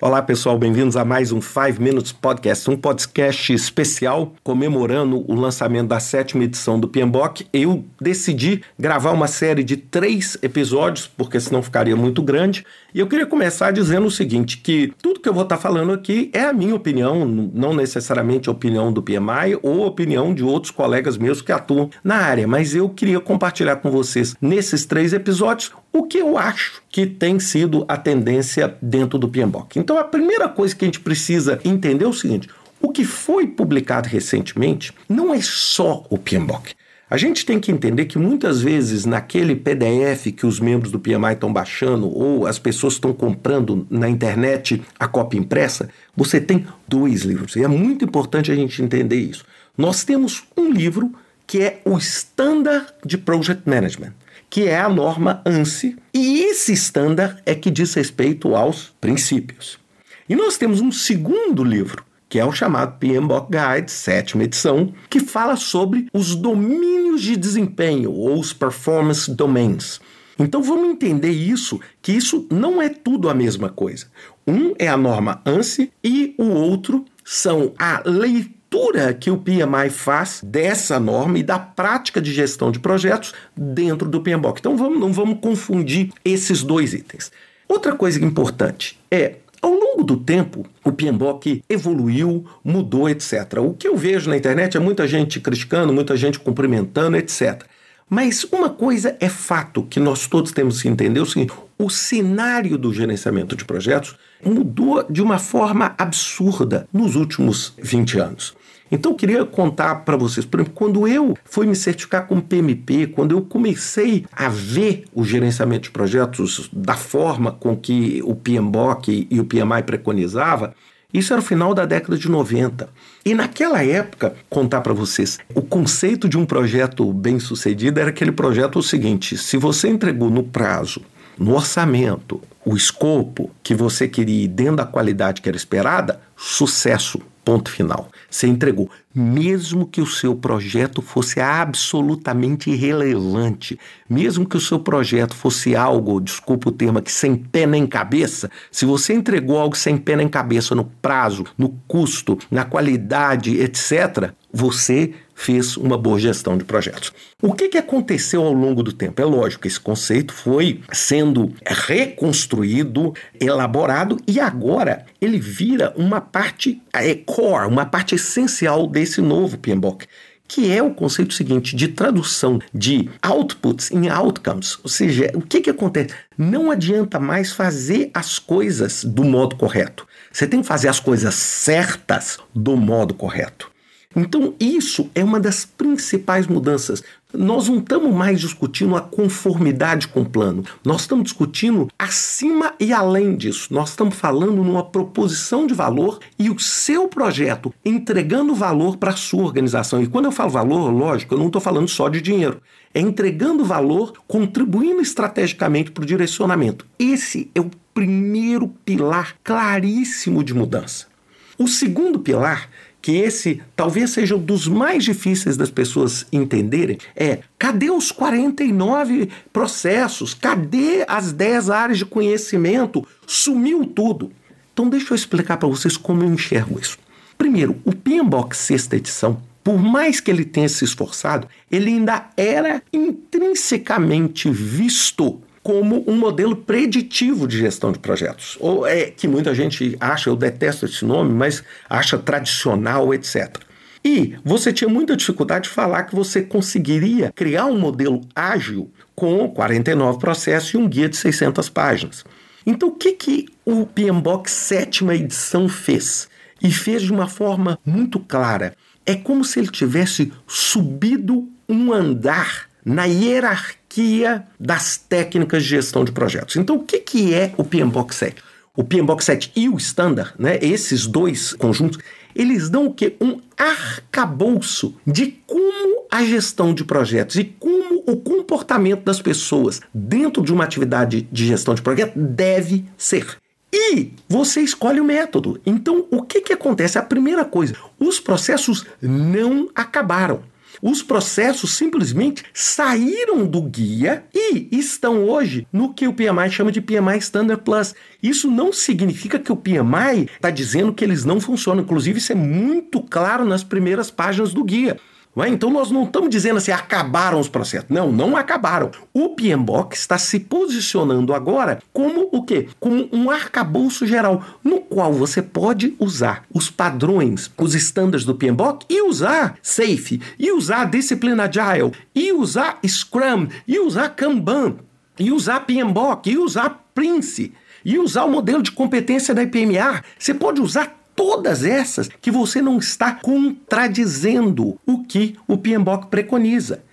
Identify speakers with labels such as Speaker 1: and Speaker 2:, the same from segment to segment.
Speaker 1: Olá, pessoal, bem-vindos a mais um 5 Minutes Podcast, um podcast especial comemorando o lançamento da sétima edição do PMBOK. Eu decidi gravar uma série de três episódios, porque senão ficaria muito grande. E eu queria começar dizendo o seguinte: que tudo que eu vou estar falando aqui é a minha opinião, não necessariamente a opinião do PMI ou a opinião de outros colegas meus que atuam na área, mas eu queria compartilhar com vocês nesses três episódios o que eu acho que tem sido a tendência dentro do PMBOK. Então, a primeira coisa que a gente precisa entender é o seguinte: o que foi publicado recentemente não é só o PMBOK. A gente tem que entender que muitas vezes naquele PDF que os membros do PMI estão baixando ou as pessoas estão comprando na internet a cópia impressa, você tem dois livros. E é muito importante a gente entender isso. Nós temos um livro que é o Standard de Project Management que é a norma ANSI, e esse estándar é que diz respeito aos princípios. E nós temos um segundo livro, que é o chamado PMBOK Guide, sétima edição, que fala sobre os domínios de desempenho, ou os performance domains. Então vamos entender isso, que isso não é tudo a mesma coisa. Um é a norma ANSI e o outro são a leitura leitura que o PMI faz dessa norma e da prática de gestão de projetos dentro do PMBOK. Então vamos, não vamos confundir esses dois itens. Outra coisa importante é ao longo do tempo, o PMBOK evoluiu, mudou, etc. O que eu vejo na internet é muita gente criticando, muita gente cumprimentando, etc. Mas uma coisa é fato que nós todos temos que entender: o seguinte, o cenário do gerenciamento de projetos mudou de uma forma absurda nos últimos 20 anos. Então eu queria contar para vocês, por exemplo, quando eu fui me certificar como PMP, quando eu comecei a ver o gerenciamento de projetos da forma com que o PMBOK e o PMI preconizava, isso era o final da década de 90. E naquela época, contar para vocês, o conceito de um projeto bem sucedido era aquele projeto o seguinte: se você entregou no prazo, no orçamento, o escopo que você queria dentro da qualidade que era esperada, sucesso. Ponto final. Você entregou. Mesmo que o seu projeto fosse absolutamente irrelevante, mesmo que o seu projeto fosse algo, desculpa o termo aqui, sem pé nem cabeça, se você entregou algo sem pé nem cabeça no prazo, no custo, na qualidade, etc., você fez uma boa gestão de projetos. O que, que aconteceu ao longo do tempo? É lógico que esse conceito foi sendo reconstruído, elaborado e agora ele vira uma parte é, core, uma parte essencial desse novo PMBOK que é o conceito seguinte de tradução de outputs em outcomes. Ou seja, o que, que acontece? Não adianta mais fazer as coisas do modo correto. Você tem que fazer as coisas certas do modo correto. Então, isso é uma das principais mudanças. Nós não estamos mais discutindo a conformidade com o plano, nós estamos discutindo acima e além disso. Nós estamos falando numa proposição de valor e o seu projeto entregando valor para a sua organização. E quando eu falo valor, lógico, eu não estou falando só de dinheiro. É entregando valor, contribuindo estrategicamente para o direcionamento. Esse é o primeiro pilar claríssimo de mudança. O segundo pilar que esse talvez seja um dos mais difíceis das pessoas entenderem, é cadê os 49 processos? Cadê as 10 áreas de conhecimento? Sumiu tudo. Então deixa eu explicar para vocês como eu enxergo isso. Primeiro, o PMBOK sexta edição, por mais que ele tenha se esforçado, ele ainda era intrinsecamente visto como um modelo preditivo de gestão de projetos. Ou é que muita gente acha, eu detesto esse nome, mas acha tradicional, etc. E você tinha muita dificuldade de falar que você conseguiria criar um modelo ágil com 49 processos e um guia de 600 páginas. Então, o que, que o PMBOK sétima edição fez? E fez de uma forma muito clara. É como se ele tivesse subido um andar na hierarquia das técnicas de gestão de projetos. Então, o que, que é o PMBOK 7? O PMBOK 7 e o Standard, né, esses dois conjuntos, eles dão o quê? Um arcabouço de como a gestão de projetos e como o comportamento das pessoas dentro de uma atividade de gestão de projeto deve ser. E você escolhe o método. Então, o que, que acontece? A primeira coisa, os processos não acabaram. Os processos simplesmente saíram do guia e estão hoje no que o PMI chama de PMI Standard Plus. Isso não significa que o PMI está dizendo que eles não funcionam. Inclusive, isso é muito claro nas primeiras páginas do guia. É? Então nós não estamos dizendo assim, acabaram os processos. Não, não acabaram. O PMBOK está se posicionando agora como o quê? Como um arcabouço geral, no qual você pode usar os padrões, os estándares do PMBOK e usar SAFE, e usar Discipline Agile, e usar Scrum, e usar Kanban, e usar PMBOK, e usar Prince, e usar o modelo de competência da IPMA. Você pode usar todas essas que você não está contradizendo o que o PMBOK preconiza.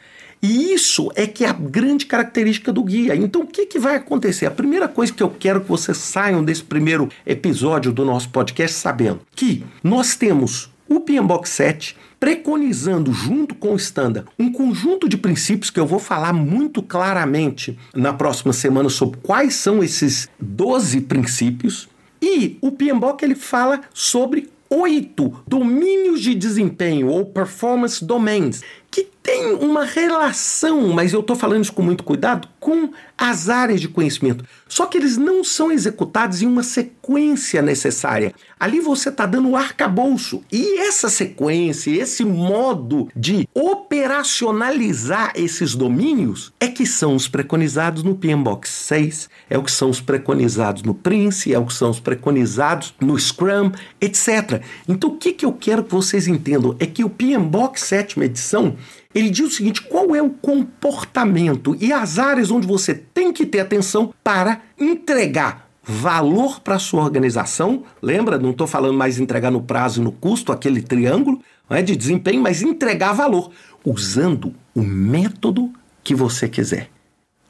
Speaker 1: E isso é que é a grande característica do guia. Então, o que, que vai acontecer? A primeira coisa que eu quero que vocês saiam desse primeiro episódio do nosso podcast sabendo que nós temos o PMBOK 7 preconizando, junto com o Standard, um conjunto de princípios que eu vou falar muito claramente na próxima semana sobre quais são esses 12 princípios e o PMBOK ele fala sobre oito domínios de desempenho ou performance domains que tem uma relação, mas eu estou falando isso com muito cuidado, com as áreas de conhecimento. Só que eles não são executados em uma sequência necessária. Ali você está dando o arcabouço. E essa sequência, esse modo de operacionalizar esses domínios é que são os preconizados no PMBOK 6, é o que são os preconizados no Prince, é o que são os preconizados no Scrum, etc. Então o que, que eu quero que vocês entendam é que o PMBOK 7 edição ele diz o seguinte: qual é o comportamento e as áreas onde você tem que ter atenção para entregar valor para a sua organização. Lembra? Não estou falando mais entregar no prazo e no custo, aquele triângulo é, de desempenho, mas entregar valor usando o método que você quiser.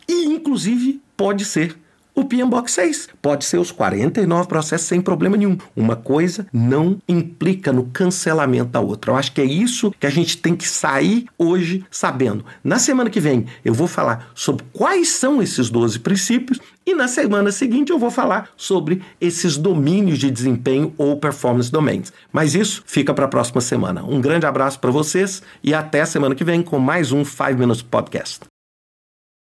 Speaker 1: E, inclusive, pode ser o PMBOK 6. Pode ser os 49 processos sem problema nenhum. Uma coisa não implica no cancelamento da outra. Eu acho que é isso que a gente tem que sair hoje sabendo. Na semana que vem eu vou falar sobre quais são esses 12 princípios e na semana seguinte eu vou falar sobre esses domínios de desempenho ou performance domains. Mas isso fica para a próxima semana. Um grande abraço para vocês e até semana que vem com mais um 5 Minutes Podcast.